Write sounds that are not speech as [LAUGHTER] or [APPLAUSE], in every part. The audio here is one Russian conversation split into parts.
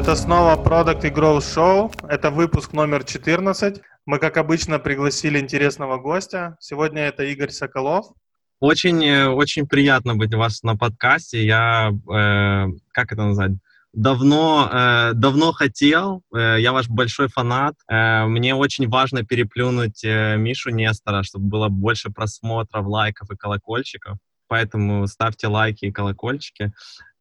Это снова Product и Growth Show. Это выпуск номер 14. Мы, как обычно, пригласили интересного гостя. Сегодня это Игорь Соколов. Очень, э, очень приятно быть у вас на подкасте. Я, э, как это назвать, давно, э, давно хотел. Э, я ваш большой фанат. Э, мне очень важно переплюнуть э, Мишу Нестора, чтобы было больше просмотров, лайков и колокольчиков. Поэтому ставьте лайки и колокольчики.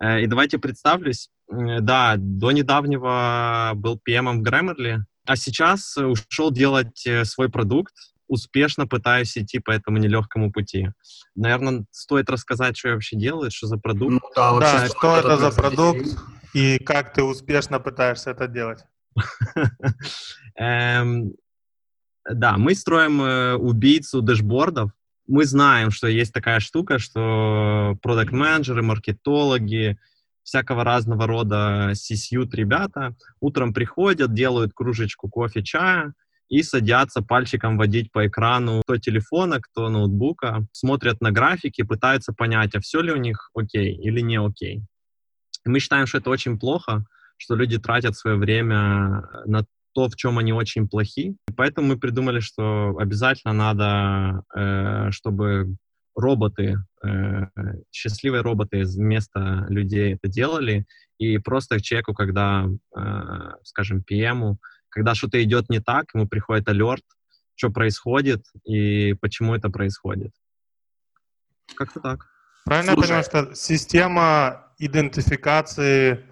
Э, и давайте представлюсь. Да, до недавнего был PM в Grammarly, а сейчас ушел делать э, свой продукт, успешно пытаюсь идти по этому нелегкому пути. Наверное, стоит рассказать, что я вообще делаю, что за продукт. Ну, да, вообще, да что это за продукт и как ты успешно пытаешься это делать? [LAUGHS] Эм, да, мы строим э, убийцу дэшбордов. Мы знаем, что есть такая штука, что продукт-менеджеры, маркетологи, всякого разного рода сисьют ребята утром приходят, делают кружечку кофе, чая, и садятся пальчиком водить по экрану кто телефона, кто ноутбука, смотрят на графики, пытаются понять, а все ли у них окей или не окей. Мы считаем, что это очень плохо, что люди тратят свое время на то, в чем они очень плохи. И поэтому мы придумали, что обязательно надо, э, чтобы роботы, э, счастливые роботы вместо людей это делали, и просто человеку, когда, э, скажем, PM, когда что-то идет не так, ему приходит алерт, что происходит и почему это происходит. Как-то так. Правильно Слушай. я понимаю, что система идентификации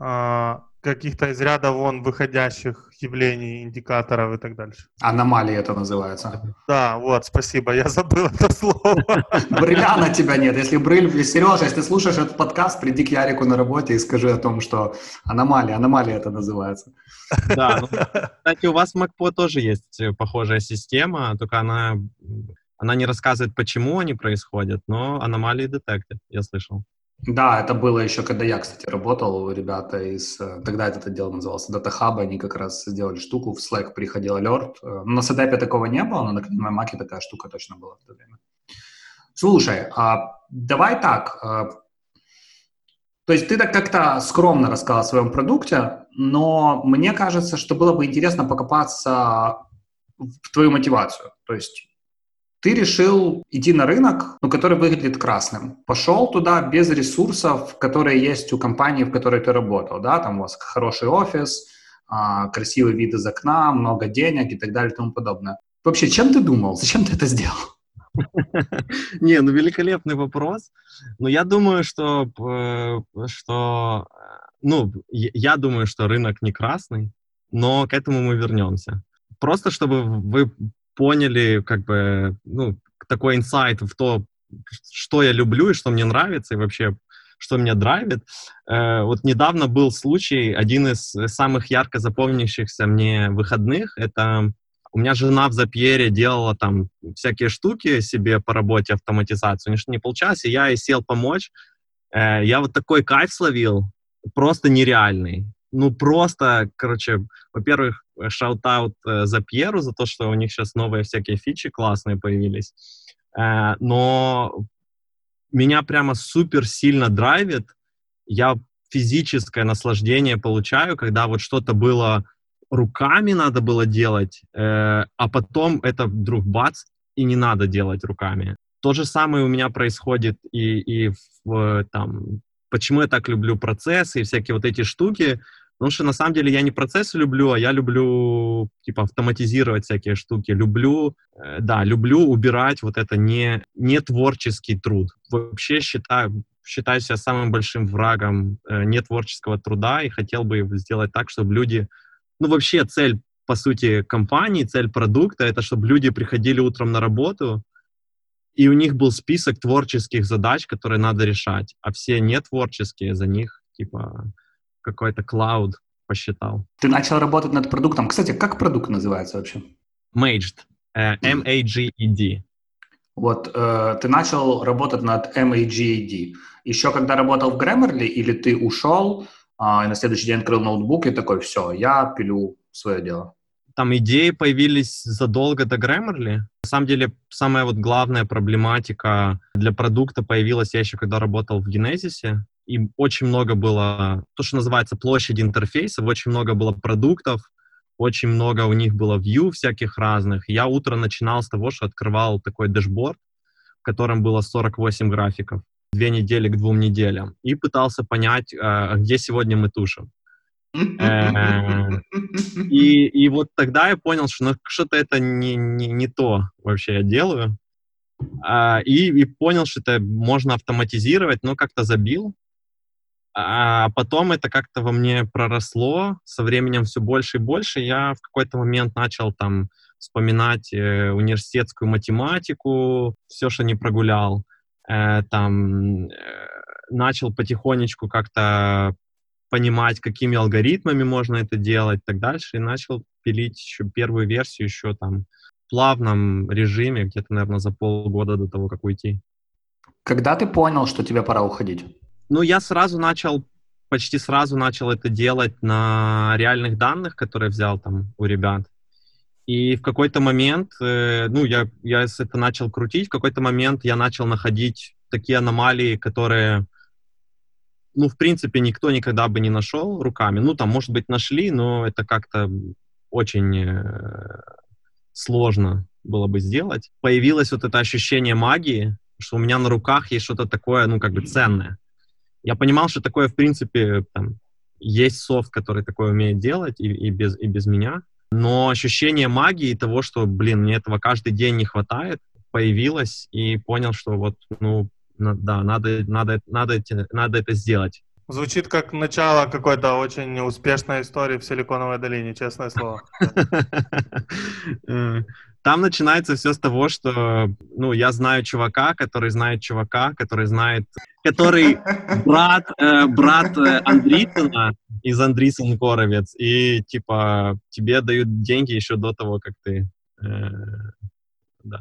э, каких-то из ряда вон выходящих явлений, индикаторов и так дальше. Аномалии это называется. Да, вот, спасибо, я забыл [LAUGHS] это слово. Брыля тебя нет. Если брыль, Сережа, если ты слушаешь этот подкаст, приди к Ярику на работе и скажи о том, что аномалия, аномалия это называется. Да, ну, кстати, у вас в MacPo тоже есть э, похожая система, только она, она не рассказывает, почему они происходят, но аномалии детектит, я слышал. Да, это было еще, когда я, кстати, работал, ребята из... Э, тогда это дело называлось Data Hub, они как раз сделали штуку, в Slack приходил алерт. Э, на SADAP такого не было, но на Mac такая штука точно была в то время. Слушай, а давай так, а, то есть ты так как-то скромно рассказал о своем продукте, но мне кажется, что было бы интересно покопаться в твою мотивацию. То есть ты решил идти на рынок, ну, который выглядит красным. Пошел туда без ресурсов, которые есть у компании, в которой ты работал, да, там у вас хороший офис, а, красивый вид из окна, много денег и так далее и тому подобное. Вообще, чем ты думал? Зачем ты это сделал? [LAUGHS] Не, ну великолепный вопрос. Но я думаю, что, э, что, ну, я думаю, что рынок не красный, но к этому мы вернемся. Просто чтобы вы поняли, как бы, ну, такой инсайт в то, что я люблю и что мне нравится, и вообще, что меня драйвит. Э, вот недавно был случай, один из самых ярко запомнившихся мне выходных, это у меня жена в Zapier е делала там всякие штуки себе по работе, автоматизацию, у нее не и я ей сел помочь. Э, я вот такой кайф словил, просто нереальный ну, просто, короче, во-первых, shout-out э, Zapier у, за то, что у них сейчас новые всякие фичи классные появились. Э, но меня прямо супер сильно драйвит. Я физическое наслаждение получаю, когда вот что-то было руками надо было делать, э, а потом это вдруг бац, и не надо делать руками. То же самое у меня происходит и, и в, там, почему я так люблю процессы и всякие вот эти штуки, Потому что на самом деле я не процессы люблю, а я люблю типа автоматизировать всякие штуки. Люблю, э, да, люблю убирать вот это не, не творческий труд. Вообще считаю, считаю себя самым большим врагом э, нетворческого труда и хотел бы сделать так, чтобы люди... Ну, вообще цель, по сути, компании, цель продукта — это чтобы люди приходили утром на работу, и у них был список творческих задач, которые надо решать, а все нетворческие за них, типа, какой-то клауд посчитал. Ты начал работать над продуктом. Кстати, как продукт называется вообще? Maged. Uh, M-A-G-E-D. Вот, э, ты начал работать над M-A-G-E-D. Еще когда работал в Grammarly, или ты ушел, э, и на следующий день открыл ноутбук и такой, все, я пилю свое дело? Там идеи появились задолго до Grammarly. На самом деле, самая вот главная проблематика для продукта появилась я еще когда работал в Genesis. И очень много было, то, что называется площадь интерфейсов, очень много было продуктов, очень много у них было view всяких разных. Я утро начинал с того, что открывал такой дэшборд, в котором было 48 графиков, две недели к двум неделям, и пытался понять, э, где сегодня мы тушим. Э, и, и вот тогда я понял, что ну, что-то это не, не, не то вообще я делаю. А, и, и понял, что это можно автоматизировать, но как-то забил. А потом это как-то во мне проросло, со временем все больше и больше. Я в какой-то момент начал там вспоминать э, университетскую математику, все, что не прогулял. Э, там э, начал потихонечку как-то понимать, какими алгоритмами можно это делать и так дальше, и начал пилить еще первую версию еще там в плавном режиме, где-то, наверное, за полгода до того, как уйти. Когда ты понял, что тебе пора уходить? Ну, я сразу начал, почти сразу начал это делать на реальных данных, которые взял там у ребят. И в какой-то момент, э, ну, я, я это начал крутить, в какой-то момент я начал находить такие аномалии, которые, ну, в принципе, никто никогда бы не нашел руками. Ну, там, может быть, нашли, но это как-то очень э, сложно было бы сделать. Появилось вот это ощущение магии, что у меня на руках есть что-то такое, ну, как бы ценное. Я понимал, что такое, в принципе, там, есть софт, который такое умеет делать и, и, без, и без меня. Но ощущение магии того, что, блин, мне этого каждый день не хватает, появилось, и понял, что вот, ну, на, да, надо, надо, надо, надо это сделать. Звучит как начало какой-то очень успешной истории в Силиконовой долине, честное слово. [LAUGHS] Там начинается все с того, что, ну, я знаю чувака, который знает чувака, который знает, который брат, э, брат э, Андрисона из Андрисен Коровец, и, типа, тебе дают деньги еще до того, как ты, э, да,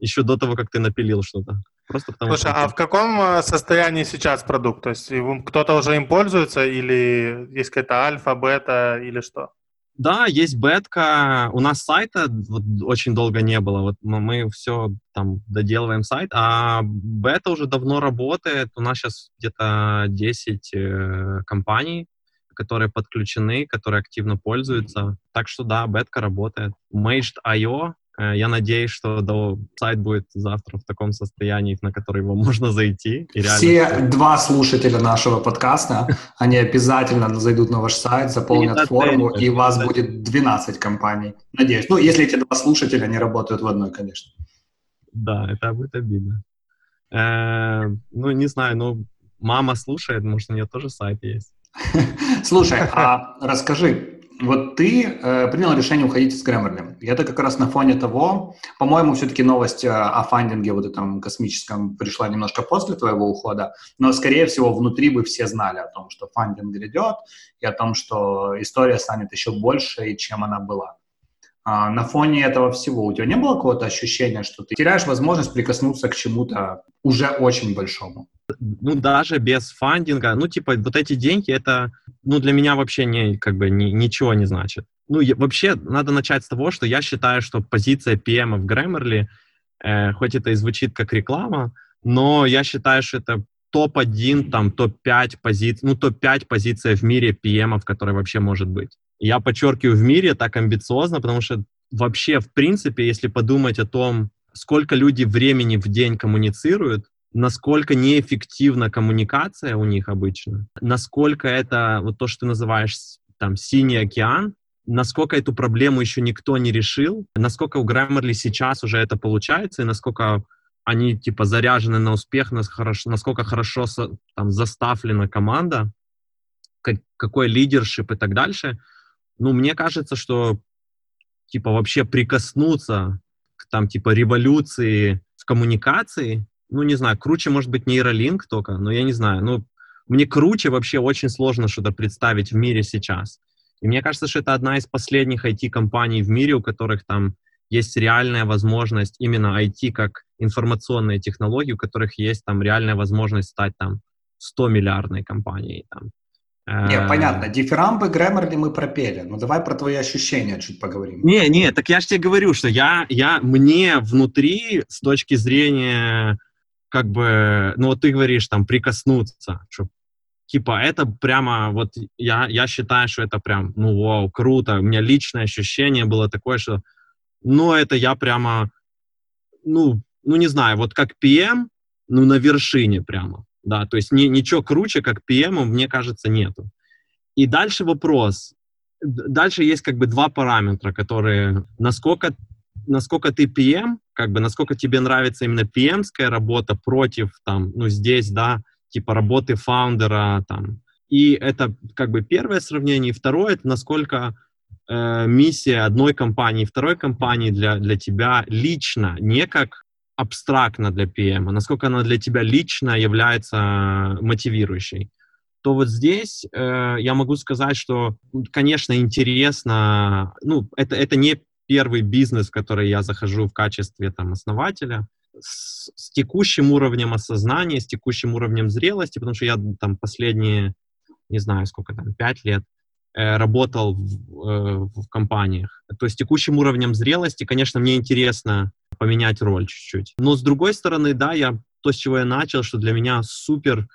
еще до того, как ты напилил что-то. Просто потому Слушай, что... а в каком э, состоянии сейчас продукт? То есть кто-то уже им пользуется или есть какая-то альфа, бета или что? Да, есть бетка. У нас сайта вот, очень долго не было. Вот мы все там доделываем сайт, а бета уже давно работает. У нас сейчас где-то 10 э, компаний, которые подключены, которые активно пользуются. Так что да, бетка работает. Maged.io я надеюсь, что до, сайт будет завтра в таком состоянии, на который его [LAUGHS] можно зайти. И Все реально... два слушателя нашего подкаста, [LAUGHS] они обязательно зайдут на ваш сайт, заполнят форму, и у вас будет 12 компаний. Надеюсь. Ну, если эти два слушателя не работают в одной, конечно. Да, это будет обидно. Э, ну, не знаю, ну, мама слушает, может, у нее тоже сайт есть. [LAUGHS] Слушай, а расскажи, вот ты э, принял решение уходить из Grammarly. И это как раз на фоне того, по-моему, все-таки новость э, о фандинге вот этом космическом пришла немножко после твоего ухода, но, скорее всего, внутри бы все знали о том, что фандинг грядет, и о том, что история станет еще больше, чем она была. А на фоне этого всего у тебя не было какого-то ощущения, что ты теряешь возможность прикоснуться к чему-то уже очень большому? Ну, даже без фандинга, ну, типа, вот эти деньги, это, ну, для меня вообще не, как бы, ни, ничего не значит. Ну, я, вообще, надо начать с того, что я считаю, что позиция PM в Grammarly, э, хоть это и звучит как реклама, но я считаю, что это топ-1, там, топ-5 позиций, ну, топ-5 позиция в мире PM, которая вообще может быть. Я подчеркиваю, в мире так амбициозно, потому что вообще, в принципе, если подумать о том, сколько люди времени в день коммуницируют, насколько неэффективна коммуникация у них обычно, насколько это вот то, что ты называешь там синий океан, насколько эту проблему еще никто не решил, насколько у Grammarly сейчас уже это получается, и насколько они типа заряжены на успех, насколько хорошо там заставлена команда, какой лидершип и так дальше. Ну, мне кажется, что типа вообще прикоснуться к там типа революции в коммуникации, ну, не знаю, круче, может быть, нейролинк только, но я не знаю, ну, мне круче вообще очень сложно что-то представить в мире сейчас. И мне кажется, что это одна из последних IT-компаний в мире, у которых там есть реальная возможность именно IT как информационные технологии, у которых есть там реальная возможность стать там 100 миллиардной компанией. Там. Не, э, понятно. Дифирамбы, Grammarly мы пропели. Ну, давай про твои ощущения чуть поговорим. Не, не, так я же тебе говорю, что я, я, мне внутри, с точки зрения как бы, ну вот ты говоришь, там, прикоснуться, что Типа, это прямо, вот я, я считаю, что это прям, ну, вау, круто. У меня личное ощущение было такое, что, ну, это я прямо, ну, ну, не знаю, вот как PM, ну, на вершине прямо, да, то есть ни, ничего круче, как PM, мне кажется, нету. И дальше вопрос. Дальше есть как бы два параметра, которые, насколько, насколько ты PM, как бы, насколько тебе нравится именно PM-ская работа против, там, ну, здесь, да, типа работы фаундера, там. И это как бы первое сравнение. И второе, это насколько э, миссия одной компании, второй компании для, для тебя лично, не как абстрактно для PM, а насколько она для тебя лично является мотивирующей то вот здесь э, я могу сказать, что, конечно, интересно, ну, это, это не первый бизнес, в который я захожу в качестве там основателя, с, с текущим уровнем осознания, с текущим уровнем зрелости, потому что я там последние, не знаю, сколько там, пять лет э, работал в, э, в компаниях. То есть текущим уровнем зрелости, конечно, мне интересно поменять роль чуть-чуть. Но с другой стороны, да, я то, с чего я начал, что для меня супер,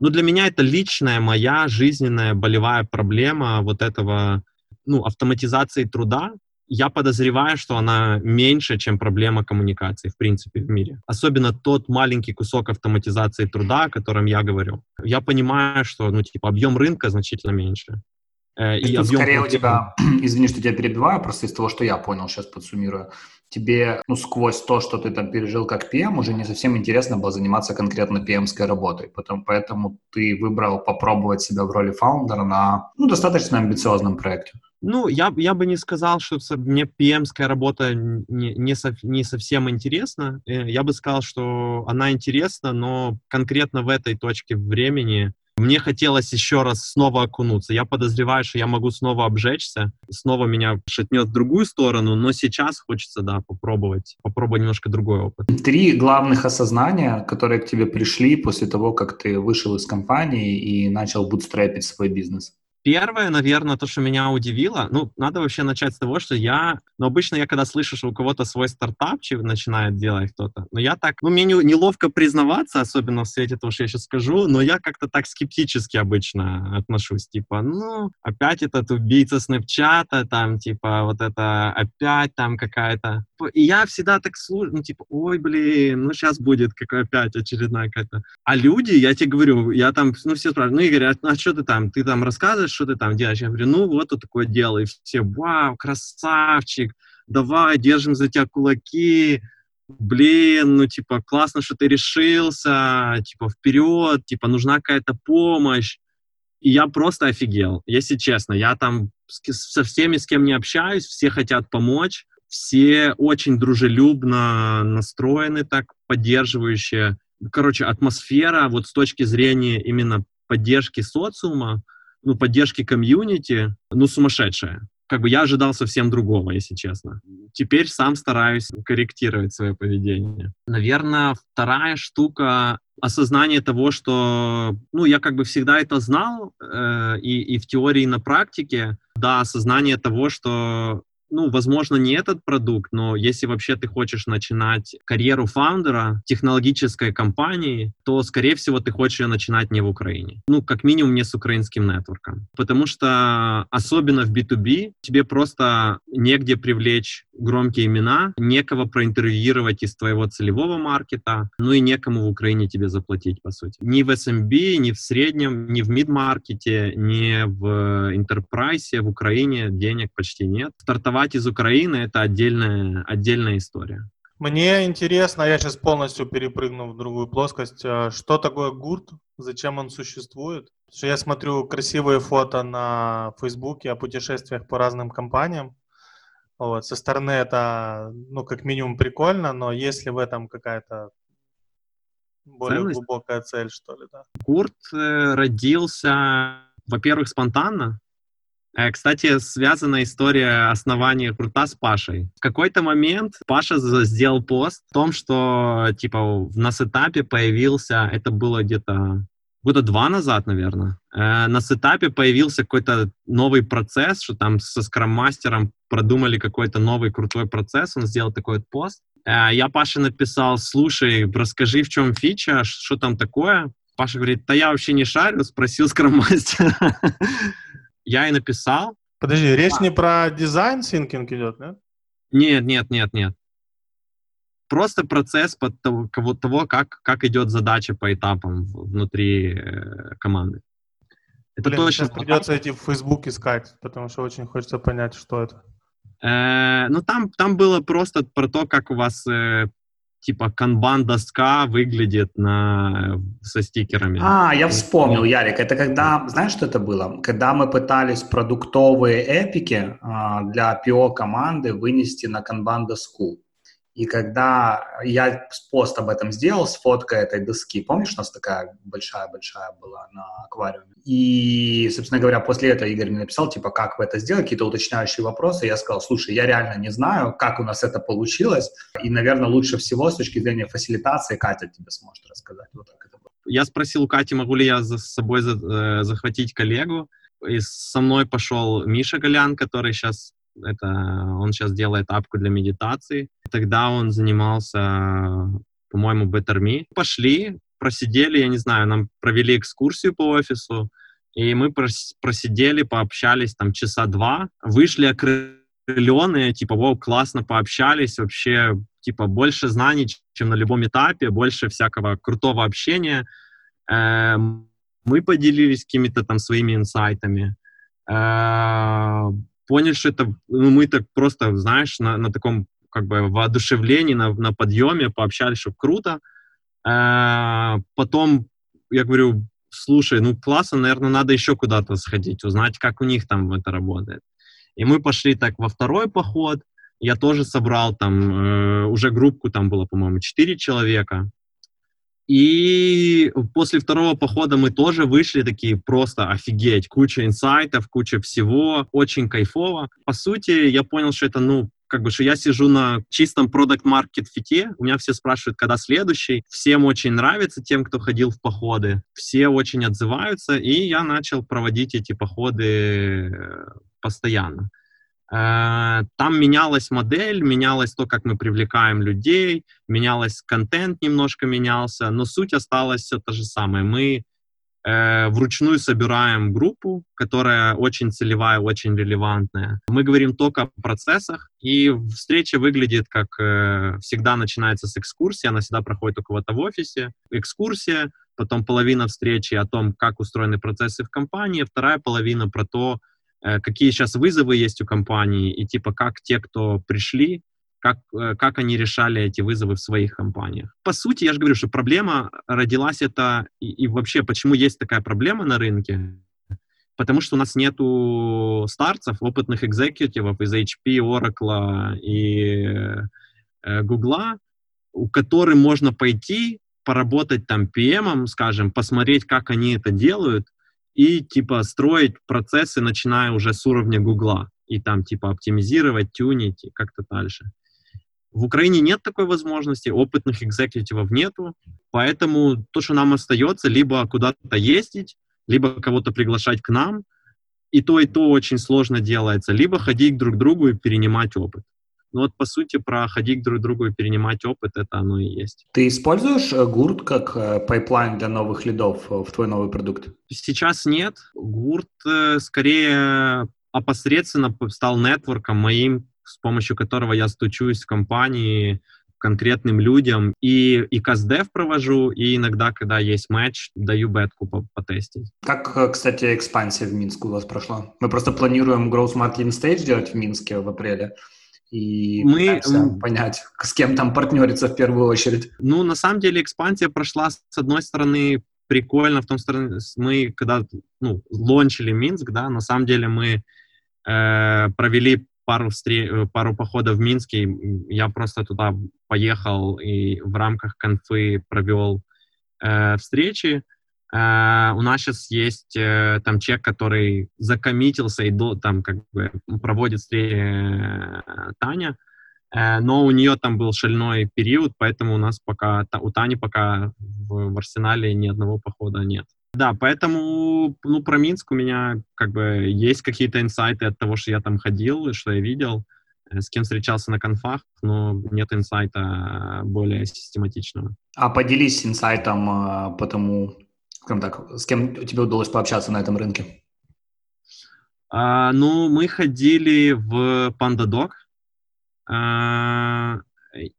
ну для меня это личная моя жизненная болевая проблема вот этого, ну, автоматизации труда, я подозреваю, что она меньше, чем проблема коммуникации, в принципе, в мире. Особенно тот маленький кусок автоматизации труда, о котором я говорю. Я понимаю, что, ну, типа, объем рынка значительно меньше. Э, и объем скорее у тебя, [CLEARS THROAT] извини, что тебя перебиваю, просто из того, что я понял, сейчас подсуммирую, тебе, ну, сквозь то, что ты там пережил как PM, уже не совсем интересно было заниматься конкретно PM-ской работой, потом, поэтому ты выбрал попробовать себя в роли фаундера на, ну, достаточно амбициозном проекте. Ну, я, я бы не сказал, что мне PM-ская работа не, не, со, не совсем интересна. Э, я бы сказал, что она интересна, но конкретно в этой точке времени мне хотелось еще раз снова окунуться. Я подозреваю, что я могу снова обжечься, снова меня шатнет в другую сторону, но сейчас хочется, да, попробовать, попробовать немножко другой опыт. Три главных осознания, которые к тебе пришли после того, как ты вышел из компании и начал бутстрапить свой бизнес. Первое, наверное, то, что меня удивило, ну, надо вообще начать с того, что я, ну, обычно я, когда слышу, что у кого-то свой стартапчик начинает делать кто-то, но я так, ну, мне не, неловко признаваться, особенно в свете того, что я сейчас скажу, но я как-то так скептически обычно отношусь, типа, ну, опять этот убийца Снэпчата, там, типа, вот это опять там какая-то... И я всегда так слушаю, ну, типа, ой, блин, ну, сейчас будет какая опять очередная какая-то... А люди, я тебе говорю, я там, ну, все спрашивают, ну, Игорь, а, а что ты там, ты там рассказываешь, что ты там делаешь? Я говорю, ну, вот вот такое дело. И все, вау, красавчик, давай, держим за тебя кулаки, блин, ну, типа, классно, что ты решился, типа, вперед, типа, нужна какая-то помощь. И я просто офигел, если честно. Я там со всеми, с кем не общаюсь, все хотят помочь, все очень дружелюбно настроены, так поддерживающие. Короче, атмосфера вот с точки зрения именно поддержки социума, ну, поддержки комьюнити, ну, сумасшедшая. Как бы я ожидал совсем другого, если честно. Теперь сам стараюсь корректировать свое поведение. Наверное, вторая штука осознание того, что, ну, я как бы всегда это знал, э, и, и в теории, и на практике, да, осознание того, что ну, возможно, не этот продукт, но если вообще ты хочешь начинать карьеру фаундера технологической компании, то, скорее всего, ты хочешь ее начинать не в Украине. Ну, как минимум, не с украинским нетворком. Потому что, особенно в B2B, тебе просто негде привлечь громкие имена, некого проинтервьюировать из твоего целевого маркета, ну и некому в Украине тебе заплатить, по сути. Ни в SMB, ни в среднем, ни в мид-маркете, ни в enterprise в Украине денег почти нет. Стартовать из Украины — это отдельная, отдельная история. Мне интересно, я сейчас полностью перепрыгну в другую плоскость, а что такое гурт, зачем он существует? что я смотрю красивые фото на Фейсбуке о путешествиях по разным компаниям, вот, со стороны это, ну, как минимум прикольно, но есть ли в этом какая-то более Ценность? глубокая цель, что ли, да? Курт э, родился, во-первых, спонтанно. Э, кстати, связана история основания Курта с Пашей. В какой-то момент Паша сделал пост о том, что, типа, на сетапе появился, это было где-то года два назад, наверное, э, на сетапе появился какой-то новый процесс, что там со скрам-мастером продумали какой-то новый крутой процесс, он сделал такой вот пост. Э, я Паше написал, слушай, расскажи, в чем фича, что там такое. Паша говорит, да я вообще не шарю, спросил скроммастера. [LAUGHS] Я и написал. Подожди, речь не про дизайн синкинг идет, нет? Нет, нет, нет, нет. Просто процесс под того, того как, как идет задача по этапам внутри э, команды. Это Блин, точно придется идти в Facebook искать, потому что очень хочется понять, что это. Э, ну, там, там было просто про то, как у вас, э, типа, канбан-доска выглядит на, со стикерами. А, я вспомнил, Ярик, это когда, знаешь, что это было? Когда мы пытались продуктовые эпики а, для PO команды вынести на канбан-доску. И когда я пост об этом сделал с фоткой этой доски, помнишь, у нас такая большая-большая была на аквариуме? И, собственно говоря, после этого Игорь мне написал, типа, как вы это сделали, какие-то уточняющие вопросы. Я сказал, слушай, я реально не знаю, как у нас это получилось, и, наверное, лучше всего с точки зрения фасилитации Катя тебе сможет рассказать. Вот так это было. Я спросил у Кати, могу ли я за собой за- э, захватить коллегу. И со мной пошел Миша Голян, который сейчас это он сейчас делает апку для медитации. Тогда он занимался, по-моему, Better Me. Пошли, просидели, я не знаю, нам провели экскурсию по офису, и мы прос- просидели, пообщались там часа два, вышли окрыленные, типа, вау, классно пообщались, вообще, типа, больше знаний, чем на любом этапе, больше всякого крутого общения. Эм, Мы поделились какими-то там своими инсайтами. Поняли, что это, ну, мы так просто, знаешь, на, на таком как бы воодушевлении, на, на подъеме пообщались, что круто. Э, Потом я говорю, слушай, ну классно, наверное, надо еще куда-то сходить, узнать, как у них там это работает. И мы пошли так во второй поход. Я тоже собрал там, э, уже группку там было, по-моему, 4 человека. И после второго похода мы тоже вышли такие просто офигеть, куча инсайтов, куча всего, очень кайфово. По сути, я понял, что это, ну, как бы, что я сижу на чистом продукт маркет фите, у меня все спрашивают, когда следующий, всем очень нравится, тем, кто ходил в походы, все очень отзываются, и я начал проводить эти походы э, постоянно. Э, Там менялась модель, менялось то, как мы привлекаем людей, менялось контент немножко менялся, но суть осталась все та же самая. Мы э, вручную собираем группу, которая очень целевая, очень релевантная. Мы говорим только о процессах, и встреча выглядит как э, всегда начинается с экскурсии, она всегда проходит у кого-то в офисе. Экскурсия, потом половина встречи о том, как устроены процессы в компании, вторая половина про то, какие сейчас вызовы есть у компании, и типа как те, кто пришли, как, э, как они решали эти вызовы в своих компаниях. По сути, я же говорю, что проблема родилась это, и, и вообще, почему есть такая проблема на рынке, потому что у нас нету старцев, опытных экзекутивов из HP, Oracle и э, Google, у которых можно пойти, поработать там PM, скажем, посмотреть, как они это делают, и типа строить процессы, начиная уже с уровня Гугла, и там типа оптимизировать, тюнить и как-то дальше. В Украине нет такой возможности, опытных экзекутивов нету, поэтому то, что нам остается, либо куда-то ездить, либо кого-то приглашать к нам, и то, и то очень сложно делается, либо ходить друг к другу и перенимать опыт. Ну вот, по сути, про ходить друг к другу и перенимать опыт, это оно и есть. Ты используешь э, гурт как э, пайплайн для новых лидов э, в твой новый продукт? Сейчас нет. Гурт скорее опосредственно стал нетворком моим, с помощью которого я стучусь в компании конкретным людям. И, и каздев провожу, и иногда, когда есть матч, даю бетку по- потестить. Как, кстати, экспансия в Минск у вас прошла? Мы просто планируем Growth Marketing Stage делать в Минске в апреле. И Мы, пытаемся понять, [LAUGHS] с кем там партнериться в первую очередь. Ну, на самом деле, экспансия прошла, с одной стороны, прикольно, в том стороне, мы когда, ну, лончили Минск, да, на самом деле мы э, провели пару, встре- э, пару походов в Минске, я просто туда поехал и в рамках конфы провел э, встречи. Э, у нас сейчас есть э, там человек, который закоммитился и до, там как бы проводит встречи э, Таня, Э, но у нее там был шальной период, поэтому у нас пока, та- у Тани пока в, в арсенале ни одного похода нет. Да, поэтому, ну, про Минск у меня как бы есть какие-то инсайты от того, что я там ходил, что я видел, с кем встречался на конфах, но нет инсайта более систематичного. А поделись инсайтом по тому, скажем так, с кем тебе удалось пообщаться на этом рынке? А, ну, мы ходили в PandaDoc, а,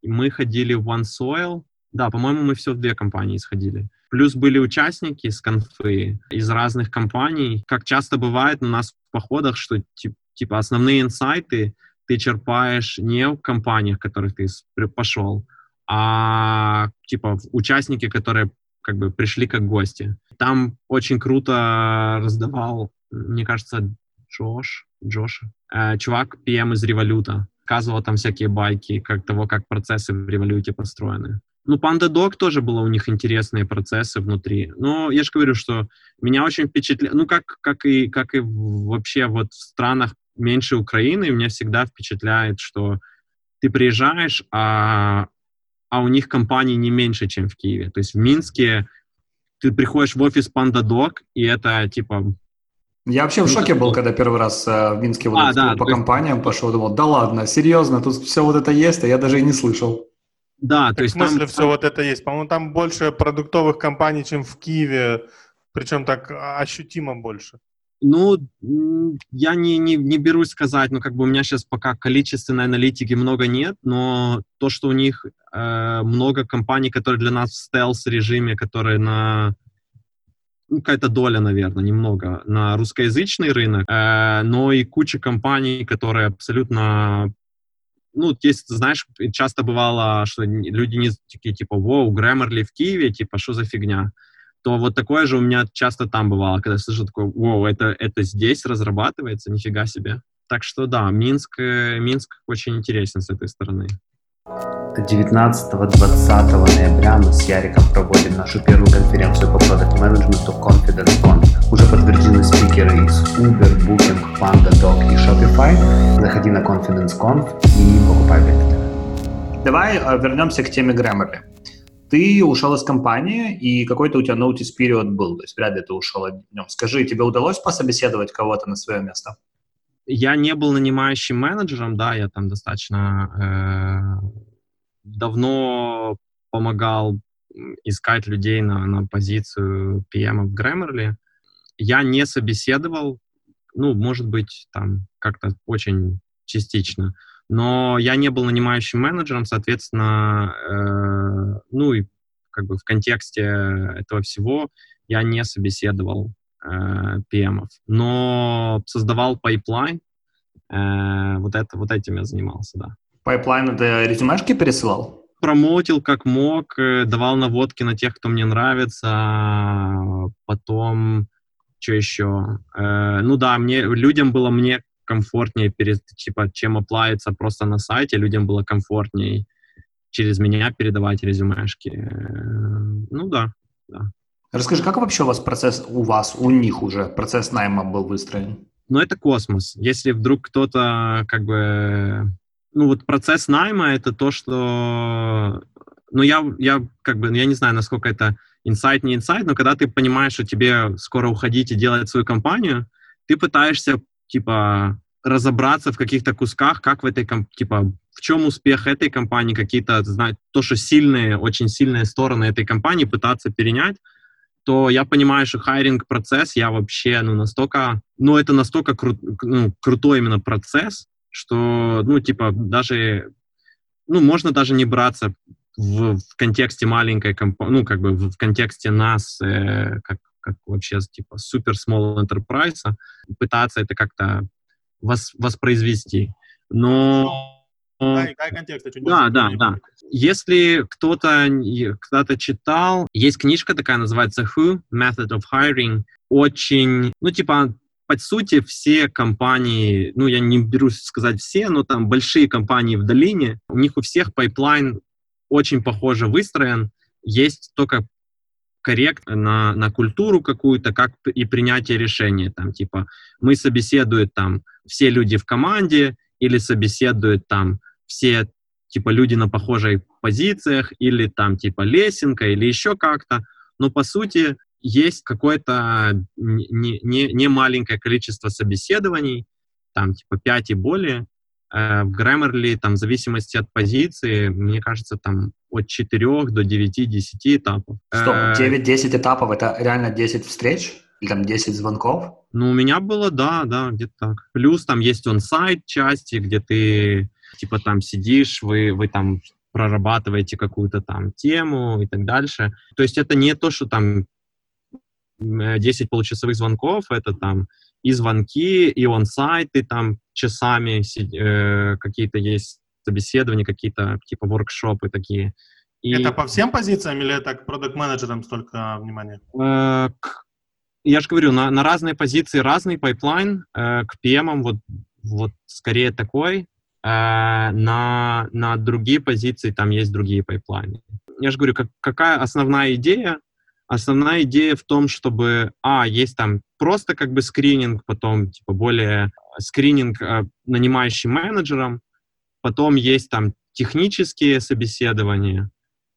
мы ходили в OneSoil, да, по-моему, мы все в две компании сходили. Плюс были участники с конфы из разных компаний. Как часто бывает у нас в походах, что типа основные инсайты ты черпаешь не в компаниях, в которых ты пошел, а типа участники, которые как бы пришли как гости. Там очень круто раздавал, мне кажется, Джош, Джош, э, чувак PM из Революта. Показывал там всякие байки, как того, как процессы в Революте построены. Ну, PandaDoc тоже было у них интересные процессы внутри. Но я же говорю, что меня очень впечатляет, ну, как, как, и, как и вообще вот в странах меньше Украины, меня всегда впечатляет, что ты приезжаешь, а, а у них компаний не меньше, чем в Киеве. То есть в Минске ты приходишь в офис PandaDoc, и это типа я вообще в ну, шоке был, когда первый раз э, в Минске вот а, да, по компаниям есть... пошел, думал, да ладно, серьезно, тут все вот это есть, а я даже и не слышал. Да, то есть в смысле там... все вот это есть? По-моему, там больше продуктовых компаний, чем в Киеве, причем так ощутимо больше. Ну, я не, не, не берусь сказать, ну, как бы у меня сейчас пока количественной аналитики много нет, но то, что у них э, много компаний, которые для нас в стелс-режиме, которые на ну, какая-то доля, наверное, немного на русскоязычный рынок, э, но и куча компаний, которые абсолютно ну, есть, знаешь, часто бывало, что люди не такие, типа, воу, Grammarly в Киеве, типа, что за фигня? То вот такое же у меня часто там бывало, когда слышу такое, воу, это, это здесь разрабатывается, нифига себе. Так что да, Минск, Минск очень интересен с этой стороны. 19-20 ноября мы с Яриком проводим нашу первую конференцию по продукт менеджменту Confidence Con. Уже подтверждены спикеры из Uber, Booking, PandaDoc и Shopify. Заходи на Confidence Conf и покупай билеты. Давай э, вернемся к теме Grammarly. Ты ушел из компании, и какой-то у тебя notice period был, то есть вряд ли ты ушел днем. Скажи, тебе удалось пособеседовать кого-то на свое место? Я не был нанимающим менеджером, да, я там достаточно э, давно помогал искать людей на, на позицию PM в Grammarly. Я не собеседовал, ну, может быть, там как-то очень частично, но я не был нанимающим менеджером, соответственно, э, ну и как бы в контексте этого всего я не собеседовал э, PM, но создавал пайплайн, э, вот, это, вот этим я занимался, да. Пайплайн — это резюмешки пересылал? Промотил как мог, э, давал наводки на тех, кто мне нравится, потом что еще? Э, ну да, мне людям было мне комфортнее, перед, типа, чем аплаиться просто на сайте, людям было комфортнее через меня передавать резюмешки. Э, ну да, да. Расскажи, как вообще у вас процесс, у вас, у них уже процесс найма был выстроен? Ну, это космос. Если вдруг кто-то как бы ну вот процесс найма это то, что, ну я, я как бы, я не знаю, насколько это инсайт, не инсайт, но когда ты понимаешь, что тебе скоро уходить и делать свою компанию, ты пытаешься, типа, разобраться в каких-то кусках, как в этой, типа, в чем успех этой компании, какие-то, знать, то, что сильные, очень сильные стороны этой компании пытаться перенять, то я понимаю, что хайринг процесс я вообще, ну, настолько, ну, это настолько кру, ну, крутой именно процесс, что, ну, типа, даже, ну, можно даже не браться в, в контексте маленькой компании, ну, как бы в, контексте нас, э, как, как вообще, типа, супер small enterprise, пытаться это как-то вос, воспроизвести. Но... Дай, дай контекст, я чуть да, да, да. Если кто-то когда-то читал, есть книжка такая, называется Who? Method of Hiring. Очень, ну, типа, по сути, все компании, ну, я не берусь сказать все, но там большие компании в долине, у них у всех пайплайн очень похоже выстроен, есть только коррект на, на культуру какую-то, как и принятие решения. Там, типа, мы собеседуют там все люди в команде, или собеседуют там все типа люди на похожих позициях, или там типа лесенка, или еще как-то. Но по сути есть какое-то не, не, не маленькое количество собеседований, там типа 5 и более, в Grammarly, там, в зависимости от позиции, мне кажется, там от 4 до 9-10 этапов. Стоп, Э, 9-10 этапов, это реально 10 встреч? Или там 10 звонков? Ну, у меня было, да, да, где-то так. Плюс там есть он-сайт части, где ты, типа, там сидишь, вы, вы там прорабатываете какую-то там тему и так дальше. То есть это не то, что там э, 10 получасовых звонков, это там и звонки, и он-сайты там часами э, какие-то есть собеседования, какие-то типа воркшопы такие. И, Это по всем позициям или это к продукт-менеджерам столько внимания? э, к- я же говорю, на, на разные позиции разный пайплайн. Э, к PM вот, вот скорее такой. Э, на, на другие позиции там есть другие пайплайны. Я же говорю, как, какая основная идея? Основная идея в том, чтобы, а, есть там просто как бы скрининг, потом типа более скрининг э, нанимающим менеджером, потом есть там технические собеседования,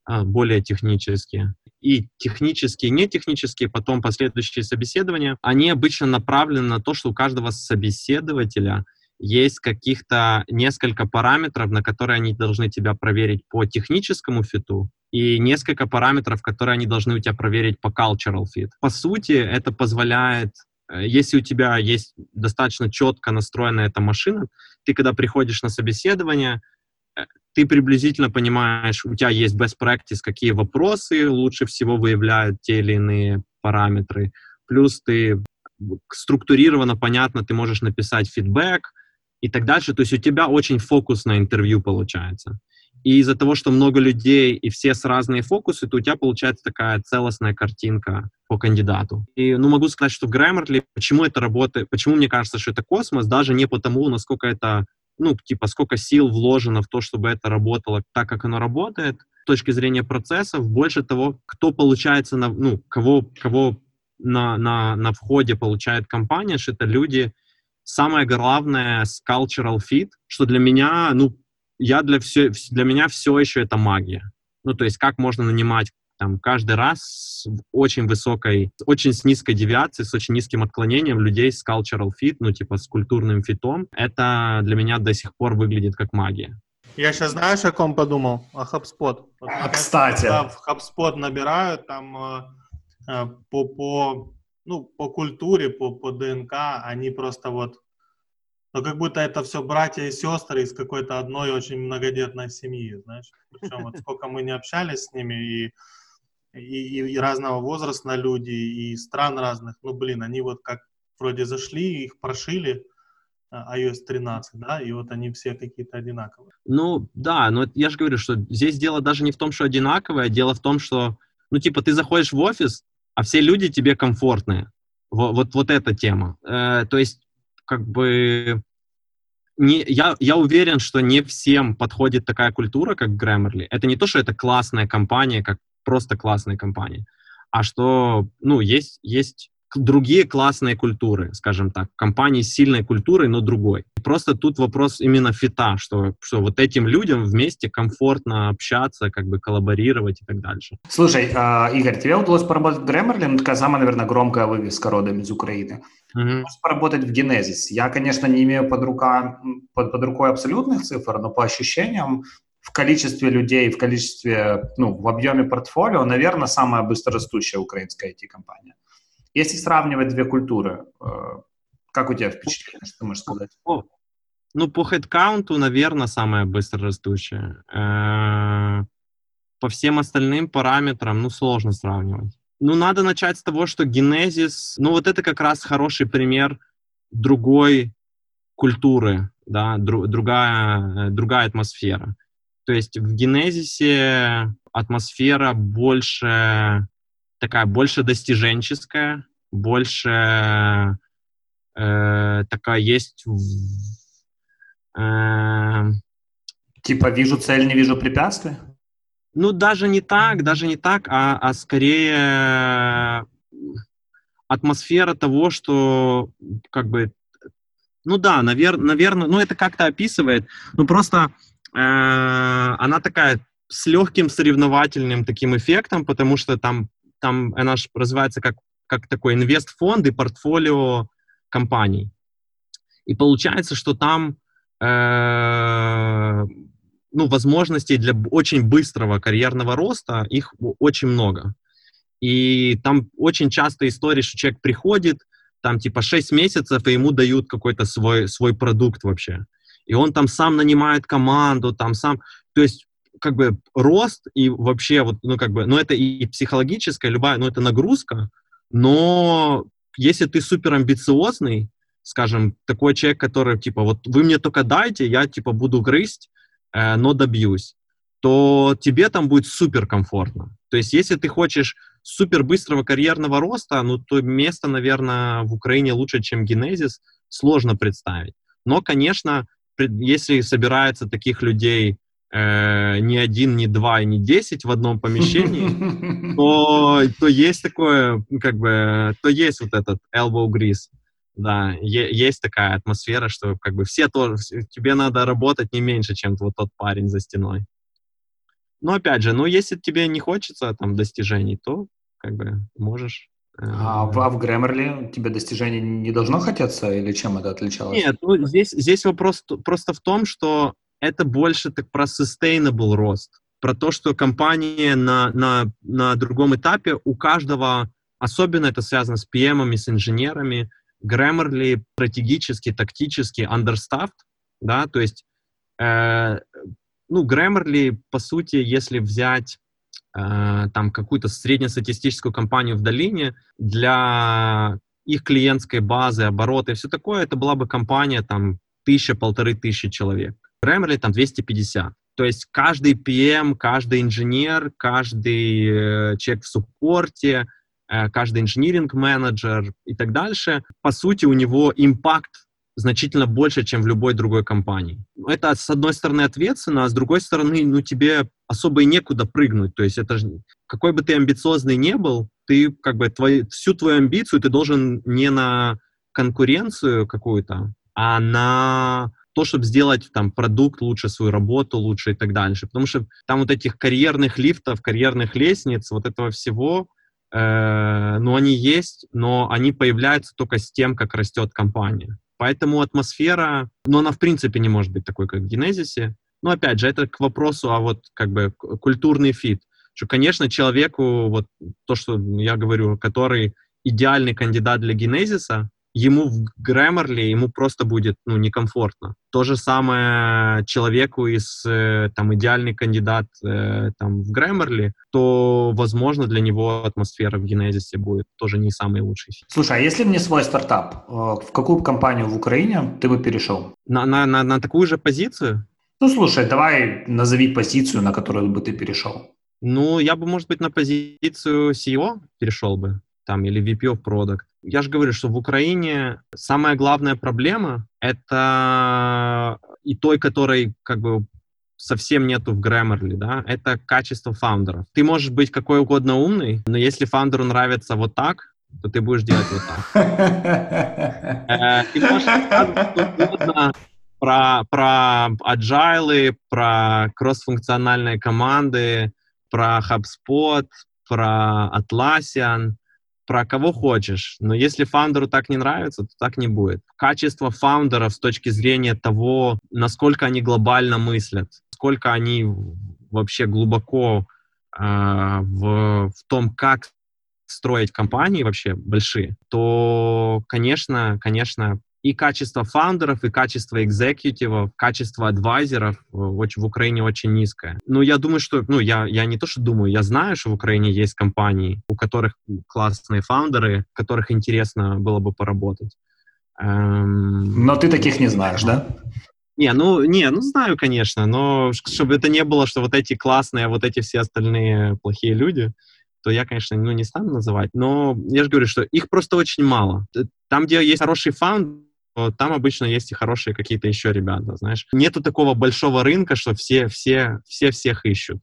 а, более технические, и технические, и нетехнические, потом последующие собеседования, они обычно направлены на то, что у каждого собеседователя есть каких-то несколько параметров, на которые они должны тебя проверить по техническому фиту, и несколько параметров, которые они должны у тебя проверить по cultural fit. По сути, это позволяет, э, если у тебя есть достаточно четко настроенная эта машина, ты когда приходишь на собеседование, э, ты приблизительно понимаешь, у тебя есть best practice, какие вопросы лучше всего выявляют те или иные параметры, плюс ты структурированно, понятно, ты можешь написать фидбэк и так дальше. То есть у тебя очень фокус на интервью получается. И из-за того, что много людей и все с разные фокусы, то у тебя получается такая целостная картинка по кандидату. И, ну, могу сказать, что в Grammarly, почему это работает, почему мне кажется, что это космос, даже не потому, насколько это, ну, типа, сколько сил вложено в то, чтобы это работало так, как оно работает, с точки зрения процессов, больше того, кто получается, на, ну, кого, кого на, на, на входе получает компания, что это люди, самое главное, с cultural fit, что для меня, ну, я для, все, для меня все еще это магия. Ну, то есть как можно нанимать там каждый раз с очень высокой, очень с низкой девиацией, с очень низким отклонением людей с cultural fit, ну, типа с культурным фитом, это для меня до сих пор выглядит как магия. Я сейчас знаешь, о ком подумал? О HubSpot. Вот А, кстати. Когда в HubSpot набирают, там э, э, по, по, ну, по культуре, по, по ДНК, они просто вот, ну, как будто это все братья и сестры из какой-то одной очень многодетной семьи, знаешь. Причем вот сколько мы не общались с ними, и, и, и разного возраста люди, и стран разных, ну, блин, они вот как вроде зашли, их прошили, а, iOS 13, да, и вот они все какие-то одинаковые. Ну, да, но я же говорю, что здесь дело даже не в том, что одинаковое, дело в том, что, ну, типа, ты заходишь в офис, а все люди тебе комфортные. Вот, вот, вот эта тема. Э, то есть, как бы, не, я, я уверен, что не всем подходит такая культура, как Grammarly. Это не то, что это классная компания, как просто классная компания, а что, ну, есть, есть другие классные культуры, скажем так, компании с сильной культурой, но другой. Просто тут вопрос именно фита, что, что вот этим людям вместе комфортно общаться, как бы коллаборировать и так дальше. Слушай, а, Игорь, тебе удалось поработать в Grammarly? Ну, такая самая, наверное, громкая вывеска родом из Украины. Можешь поработать в Genesis. Я, конечно, не имею под, рука, под, под рукой абсолютных цифр, но по ощущениям в количестве людей, в количестве, ну, в объеме портфолио, наверное, самая быстрорастущая украинская IT-компания. Если сравнивать две культуры, э, как у тебя впечатление, что ты можешь сказать? Ну, по хедкаунту, наверное, самая быстрорастущая. Э, По всем остальным параметрам, ну, сложно сравнивать. Ну, надо начать с того, что Genesis, ну, вот это как раз хороший пример другой культуры, да, дру- другая, э, другая атмосфера. То есть в Genesis атмосфера больше такая, больше достиженческая, больше э, такая есть э, Типа вижу цель, не вижу препятствий? ну, даже не так, даже не так, а, а скорее атмосфера того, что как бы, ну да, навер, наверное, ну это как-то описывает, ну просто э, она такая с легким соревновательным таким эффектом, потому что там, там она ж развивается как, как такой инвестфонд и портфолио компаний. И получается, что там э, ну, возможностей для очень быстрого карьерного роста, их очень много. И там очень часто истории, что человек приходит, там типа 6 месяцев, и ему дают какой-то свой, свой продукт вообще. И он там сам нанимает команду, там сам... То есть как бы рост и вообще вот, ну как бы, ну это и психологическая, любая, ну это нагрузка, но если ты супер амбициозный, скажем, такой человек, который типа вот вы мне только дайте, я типа буду грызть, э, но добьюсь, то тебе там будет супер комфортно. То есть если ты хочешь супер быстрого карьерного роста, ну то место, наверное, в Украине лучше, чем Генезис, сложно представить. Но, конечно, если собирается таких людей э, не один, не два и не десять в одном помещении, [LAUGHS] то, то есть такое, как бы, то есть вот этот elbow grease. Да, есть такая атмосфера, что как бы все тоже, тебе надо работать не меньше, чем вот тот парень за стеной. Но опять же, ну если тебе не хочется там достижений, то как бы можешь э, а в, а в Grammarly тебе достижений не должно хотеться или чем это отличалось? Нет, ну, здесь, здесь вопрос просто в том, что это больше так про sustainable рост, про то, что компания на, на, на другом этапе у каждого, особенно это связано с PM, с инженерами, Grammarly стратегически, тактически understaffed, да, то есть, э, ну, Grammarly, по сути, если взять э, там какую-то среднестатистическую компанию в долине, для их клиентской базы, обороты и все такое, это была бы компания там тысяча-полторы тысячи человек. Grammarly там 250. То есть каждый PM, каждый инженер, каждый э, человек в суппорте, э, каждый инжиниринг-менеджер и так дальше, по сути, у него импакт значительно больше, чем в любой другой компании. Это, с одной стороны, ответственно, а с другой стороны, ну, тебе особо и некуда прыгнуть. То есть это же, какой бы ты амбициозный не был, ты, как бы, твой, всю твою амбицию ты должен не на конкуренцию какую-то, а на то, чтобы сделать там продукт лучше, свою работу лучше и так дальше. Потому что там вот этих карьерных лифтов, карьерных лестниц, вот этого всего, э, ну, они есть, но они появляются только с тем, как растет компания. Поэтому атмосфера, ну, она в принципе не может быть такой, как в Генезисе. Но опять же, это к вопросу, а вот как бы культурный fit. Что, конечно, человеку, вот то, что я говорю, который идеальный кандидат для Генезиса, ему в Grammarly ему просто будет ну, некомфортно. То же самое человеку из э, там идеальный кандидат э, там в Grammarly, то возможно для него атмосфера в Генезисе будет тоже не самый лучший. Слушай, а если не свой стартап, э, в какую компанию в Украине ты бы перешел? На, на, на, на такую же позицию? Ну, слушай, давай назови позицию, на которую бы ты перешел. Ну, я бы, может быть, на позицию CEO перешел бы, там, или VP of Product. Я же говорю, что в Украине самая главная проблема — это и той, которой как бы совсем нету в Grammarly, да, это качество фаундеров. Ты можешь быть какой угодно умный, но если фаундеру нравится вот так, то ты будешь делать вот так. Э, ты можешь про, про agile, про кроссфункциональные команды, про HubSpot, про Atlassian, про кого хочешь, но если фаундеру так не нравится, то так не будет. Качество фаундеров с точки зрения того, насколько они глобально мыслят, сколько они вообще глубоко э, в, в том, как строить компании вообще большие, то, конечно, конечно, и качество фаундеров, и качество экзекутивов, качество адвайзеров э, в Украине очень низкое. Ну, я думаю, что, ну, я, я не то, что думаю, я знаю, что в Украине есть компании, у которых классные фаундеры, которых интересно было бы поработать. Эм... Но ты таких не знаешь, да? Не, ну, не, ну знаю, конечно, но чтобы это не было, что вот эти классные, а вот эти все остальные плохие люди, то я, конечно, ну, не стану называть. Но я же говорю, что их просто очень мало. Там, где есть хороший фаунд, там обычно есть и хорошие какие-то еще ребята, знаешь. Нету такого большого рынка, что все, все, все всех ищут.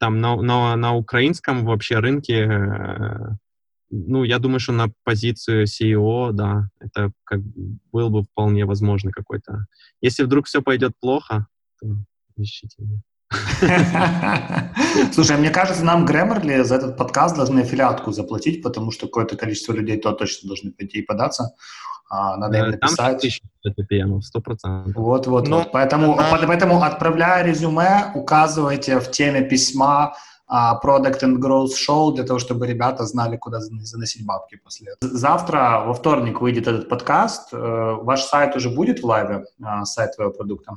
Там на, на, на украинском вообще рынке, э, ну, я думаю, что на позицию CEO, да, это как был бы вполне возможно какой-то. Если вдруг все пойдет плохо, то ищите меня. [LAUGHS] Слушай, мне кажется, нам Grammarly за этот подкаст должны аффилиатку заплатить, потому что какое-то количество людей то точно должны пойти и податься. А, надо им Там написать. 6000 PPM, 100%. Вот, вот, Ну, вот. Поэтому, поэтому, отправляя резюме, указывайте в теме письма а, Product and Growth Show для того, чтобы ребята знали, куда зан- заносить бабки после этого. Завтра, во вторник, выйдет этот подкаст. Э, Ваш сайт уже будет в лайве, а, сайт твоего продукта?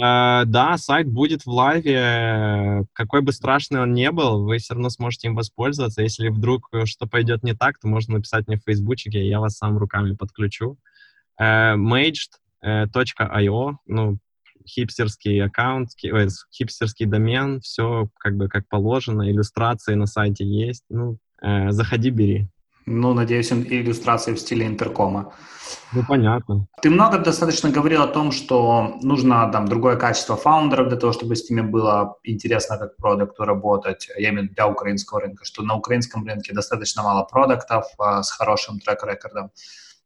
Э, Да, сайт будет в лайве. Какой бы страшный он не был, вы все равно сможете им воспользоваться. Если вдруг э, что пойдет не так, то можно написать мне в фейсбучике, я вас сам руками подключу. Э, Maged.io, ну, хипстерский аккаунт, хипстерский домен, все как бы как положено, иллюстрации на сайте есть. Ну, э, заходи, бери. Ну, надеюсь, иллюстрации в стиле интеркома. Ну, понятно. Ты много достаточно говорил о том, что нужно там другое качество фаундеров для того, чтобы с ними было интересно как продукту работать. Я имею в виду для украинского рынка, что на украинском рынке достаточно мало продуктов а, с хорошим трек-рекордом.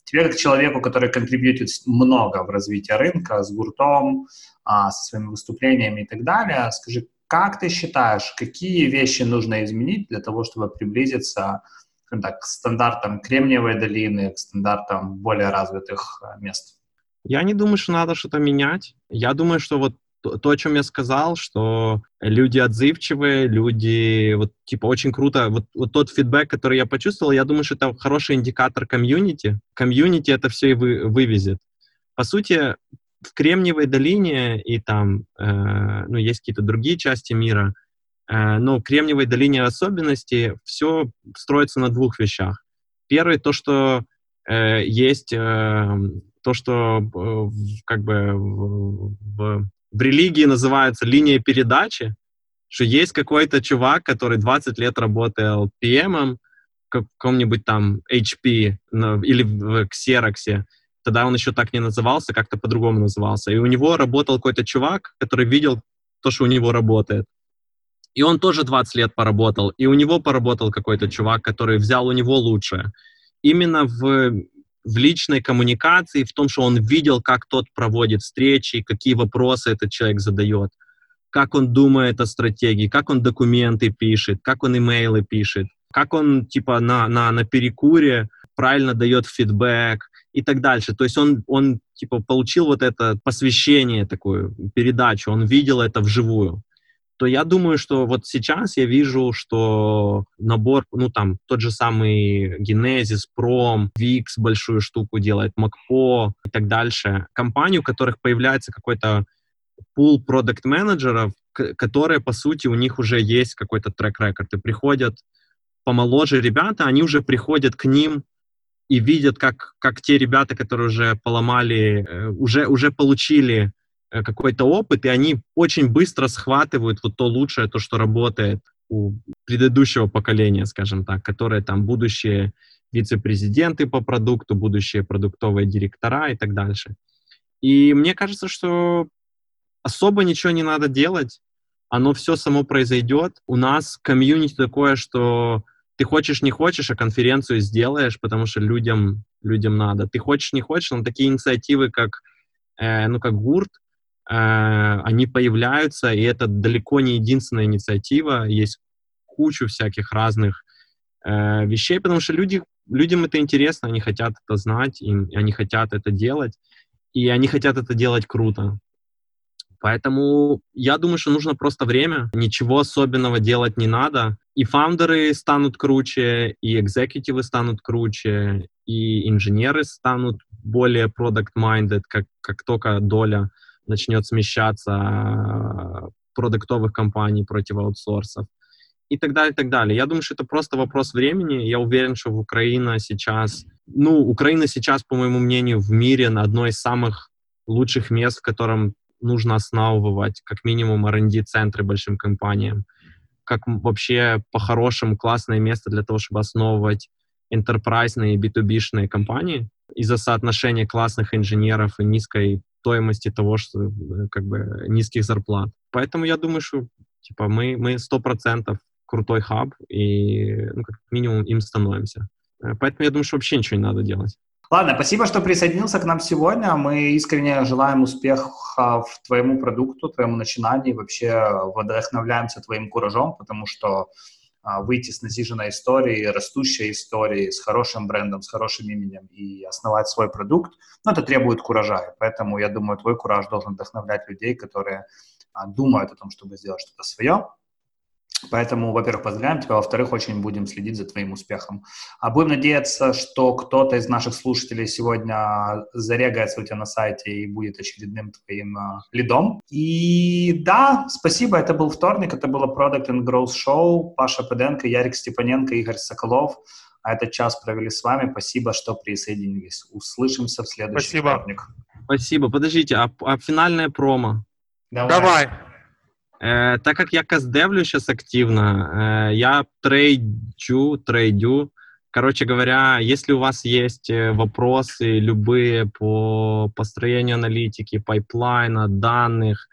Тебе как человеку, который контрибьютит много в развитие рынка, с гуртом, а, со своими выступлениями и так далее, скажи, как ты считаешь, какие вещи нужно изменить для того, чтобы приблизиться так, к стандартам Кремниевой долины, к стандартам более развитых э, мест? Я не думаю, что надо что-то менять. Я думаю, что вот то, о чем я сказал, что люди отзывчивые, люди, вот, типа, очень круто, вот, вот тот фидбэк, который я почувствовал, я думаю, что это хороший индикатор комьюнити. Комьюнити это все и вы, вывезет. По сути, в Кремниевой долине и там, э, ну, есть какие-то другие части мира, э, но в Кремниевой долине особенности все строится на двух вещах. Первый, то, что э, есть э, то, что э, как бы в, в- в религии называется линия передачи, что есть какой-то чувак, который 20 лет работал PM, в каком-нибудь там HP на- или в Xerox, тогда он еще так не назывался, как-то по-другому назывался. И у него работал какой-то чувак, который видел то, что у него работает. И он тоже 20 лет поработал, и у него поработал какой-то чувак, который взял у него лучшее. Именно в, в личной коммуникации, в том, что он видел, как тот проводит встречи, какие вопросы этот человек задает, как он думает о стратегии, как он документы пишет, как он имейлы пишет, как он типа на, на, на перекуре правильно дает фидбэк и так дальше. То есть он, он типа получил вот это посвящение, такую передачу, он видел это вживую то я думаю, что вот сейчас я вижу, что набор, ну там тот же самый Genesis, Prom, Vix большую штуку делает, Macpo и так дальше. Компании, у которых появляется какой-то пул продукт-менеджеров, которые, по сути, у них уже есть какой-то трек-рекорд, и приходят помоложе ребята, они уже приходят к ним и видят, как, как те ребята, которые уже поломали, э, уже, уже получили какой-то опыт, и они очень быстро схватывают вот то лучшее, то, что работает у предыдущего поколения, скажем так, которые там будущие вице-президенты по продукту, будущие продуктовые директора и так дальше. И мне кажется, что особо ничего не надо делать, оно все само произойдет. У нас комьюнити такое, что ты хочешь, не хочешь, а конференцию сделаешь, потому что людям, людям надо. Ты хочешь, не хочешь, но такие инициативы, как, э, ну, как ГУРТ, э, они появляются, и это далеко не единственная инициатива. Есть кучу всяких разных э, вещей, потому что люди, людям это интересно, они хотят это знать, и они хотят это делать, и они хотят это делать круто. Поэтому я думаю, что нужно просто время, ничего особенного делать не надо. И фаундеры станут круче, и экзекутивы станут круче, и инженеры станут более product-minded, как, как только доля начнет смещаться э, продуктовых компаний против аутсорсов. И так далее, и так далее. Я думаю, что это просто вопрос времени. Я уверен, что Украина сейчас... Ну, Украина сейчас, по моему мнению, в мире на одной из самых лучших мест, в котором нужно основывать как минимум R&D-центры большим компаниям, как вообще по-хорошему классное место для того, чтобы основывать enterprise и B2B-шные компании из-за соотношения классных инженеров и низкой стоимости того, что как бы низких зарплат. Поэтому я думаю, что типа мы мы сто процентов крутой хаб и ну, как минимум им становимся. Поэтому я думаю, что вообще ничего не надо делать. Ладно, спасибо, что присоединился к нам сегодня. Мы искренне желаем успехов твоему продукту, твоему начинанию. Вообще вдохновляемся твоим куражом, потому что выйти с насиженной историей, растущей историей, с хорошим брендом, с хорошим именем и основать свой продукт, но это требует куража. поэтому, я думаю, твой кураж должен вдохновлять людей, которые а, думают о том, чтобы сделать что-то свое, Поэтому, во-первых, поздравляем тебя, во-вторых, очень будем следить за твоим успехом. А будем надеяться, что кто-то из наших слушателей сегодня зарегается у тебя на сайте и будет очередным твоим uh, лидом. И да, спасибо, это был вторник, это было Product and Growth Show. Паша Педенко, Ярик Степаненко, Игорь Соколов. А этот час провели с вами. Спасибо, что присоединились. Услышимся в следующий Спасибо. вторник. Спасибо. Подождите, а, а финальное промо? Давай. Давай. Э, так как я кастдевлю сейчас активно, э, я трейдю, трейдю. Короче говоря, если у вас есть вопросы любые по построению аналитики, пайплайна, данных,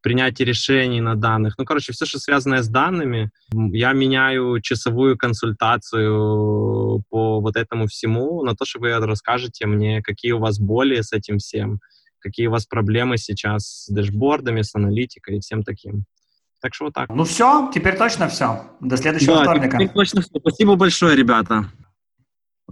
принятия решений на данных, ну, короче, все, что связано с данными, я меняю часовую консультацию по вот этому всему на то, что вы расскажете мне, какие у вас боли с этим всем, какие у вас проблемы сейчас с дэшбордами, с аналитикой и всем таким. Так что вот так. Ну все, теперь точно все. До следующего да, вторника. Теперь точно все. Спасибо большое, ребята.